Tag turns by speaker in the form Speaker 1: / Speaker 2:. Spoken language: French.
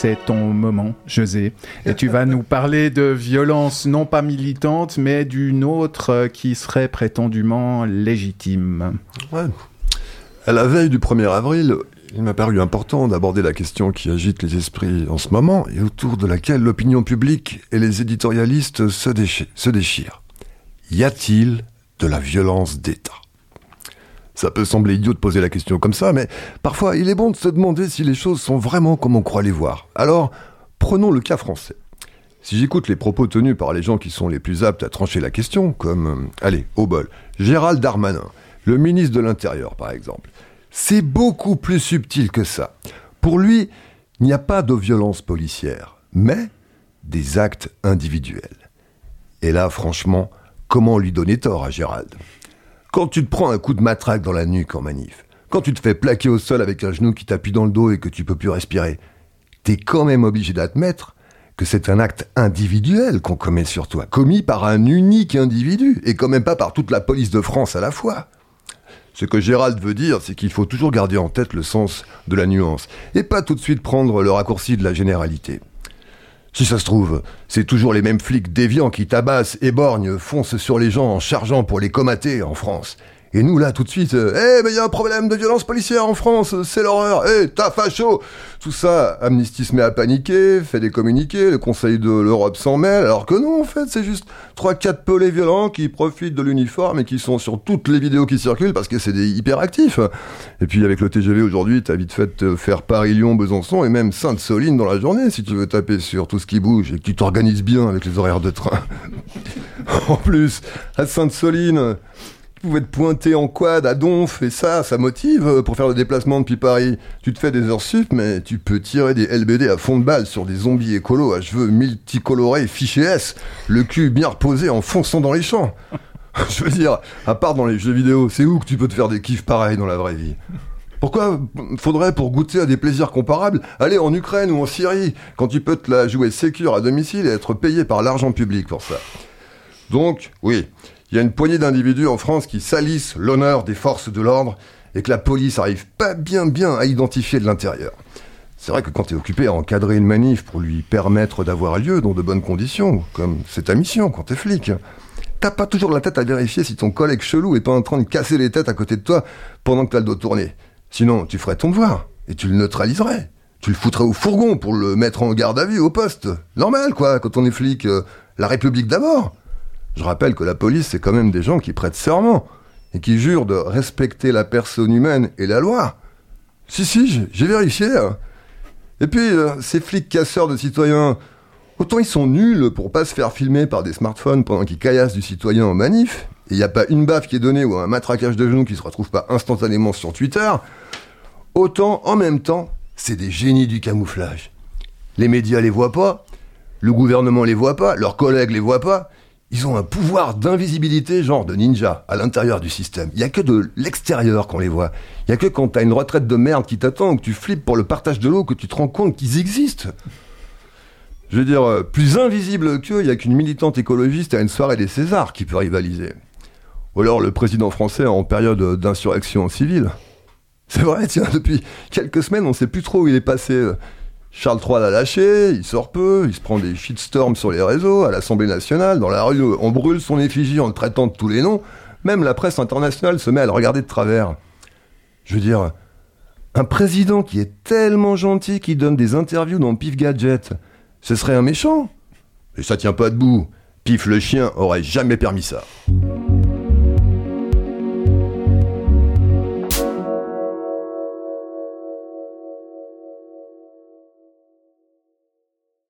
Speaker 1: c'est ton moment, José. Et tu vas nous parler de violence non pas militante, mais d'une autre qui serait prétendument légitime.
Speaker 2: À la veille du 1er avril, il m'a paru important d'aborder la question qui agite les esprits en ce moment et autour de laquelle l'opinion publique et les éditorialistes se, se déchirent. Y a-t-il de la violence d'État? Ça peut sembler idiot de poser la question comme ça, mais parfois il est bon de se demander si les choses sont vraiment comme on croit les voir. Alors, prenons le cas français. Si j'écoute les propos tenus par les gens qui sont les plus aptes à trancher la question, comme, euh, allez, au bol, Gérald Darmanin, le ministre de l'Intérieur par exemple, c'est beaucoup plus subtil que ça. Pour lui, il n'y a pas de violence policière, mais des actes individuels. Et là, franchement, comment lui donner tort à Gérald? Quand tu te prends un coup de matraque dans la nuque en manif, quand tu te fais plaquer au sol avec un genou qui t'appuie dans le dos et que tu peux plus respirer, t'es quand même obligé d'admettre que c'est un acte individuel qu'on commet sur toi, commis par un unique individu, et quand même pas par toute la police de France à la fois. Ce que Gérald veut dire, c'est qu'il faut toujours garder en tête le sens de la nuance, et pas tout de suite prendre le raccourci de la généralité. Si ça se trouve, c'est toujours les mêmes flics déviants qui tabassent, éborgnent, foncent sur les gens en chargeant pour les comater en France. Et nous, là, tout de suite, euh, eh, mais il y a un problème de violence policière en France, c'est l'horreur, eh, t'as facho Tout ça, Amnesty se met à paniquer, fait des communiqués, le Conseil de l'Europe s'en mêle, alors que non, en fait, c'est juste trois, quatre pelés violents qui profitent de l'uniforme et qui sont sur toutes les vidéos qui circulent parce que c'est des hyperactifs. Et puis, avec le TGV aujourd'hui, t'as vite fait de faire Paris-Lyon, Besançon et même Sainte-Soline dans la journée si tu veux taper sur tout ce qui bouge et que tu t'organises bien avec les horaires de train. en plus, à Sainte-Soline, pouvais te pointer en quad à Donf, et ça, ça motive euh, pour faire le déplacement depuis Paris. Tu te fais des heures sup, mais tu peux tirer des LBD à fond de balle sur des zombies écolos à cheveux multicolorés fichés S, le cul bien reposé en fonçant dans les champs. Je veux dire, à part dans les jeux vidéo, c'est où que tu peux te faire des kiffs pareils dans la vraie vie? Pourquoi faudrait, pour goûter à des plaisirs comparables, aller en Ukraine ou en Syrie, quand tu peux te la jouer sécure à domicile et être payé par l'argent public pour ça? Donc, oui, il y a une poignée d'individus en France qui salissent l'honneur des forces de l'ordre et que la police arrive pas bien bien à identifier de l'intérieur. C'est vrai que quand tu es occupé à encadrer une manif pour lui permettre d'avoir lieu dans de bonnes conditions, comme c'est ta mission quand t'es flic, t'as pas toujours la tête à vérifier si ton collègue chelou est pas en train de casser les têtes à côté de toi pendant que t'as le dos tourné. Sinon, tu ferais ton devoir et tu le neutraliserais. Tu le foutrais au fourgon pour le mettre en garde à vue au poste. Normal, quoi, quand on est flic. Euh, la République d'abord. Je rappelle que la police, c'est quand même des gens qui prêtent serment et qui jurent de respecter la personne humaine et la loi. Si, si, j'ai vérifié. Hein. Et puis, euh, ces flics casseurs de citoyens, autant ils sont nuls pour pas se faire filmer par des smartphones pendant qu'ils caillassent du citoyen en manif, et il n'y a pas une baffe qui est donnée ou un matraquage de genoux qui se retrouve pas instantanément sur Twitter, autant en même temps, c'est des génies du camouflage. Les médias les voient pas, le gouvernement les voit pas, leurs collègues les voient pas, ils ont un pouvoir d'invisibilité, genre de ninja, à l'intérieur du système. Il n'y a que de l'extérieur qu'on les voit. Il n'y a que quand t'as une retraite de merde qui t'attend, ou que tu flippes pour le partage de l'eau, que tu te rends compte qu'ils existent. Je veux dire, euh, plus invisible qu'eux, il n'y a qu'une militante écologiste à une soirée des Césars qui peut rivaliser. Ou alors le président français en période d'insurrection civile. C'est vrai, tiens, depuis quelques semaines, on ne sait plus trop où il est passé. Charles III l'a lâché, il sort peu, il se prend des shitstorms sur les réseaux, à l'Assemblée nationale, dans la rue, on brûle son effigie en le traitant de tous les noms. Même la presse internationale se met à le regarder de travers. Je veux dire, un président qui est tellement gentil qu'il donne des interviews dans Pif Gadget, ce serait un méchant. Et ça tient pas debout. Pif le chien aurait jamais permis ça.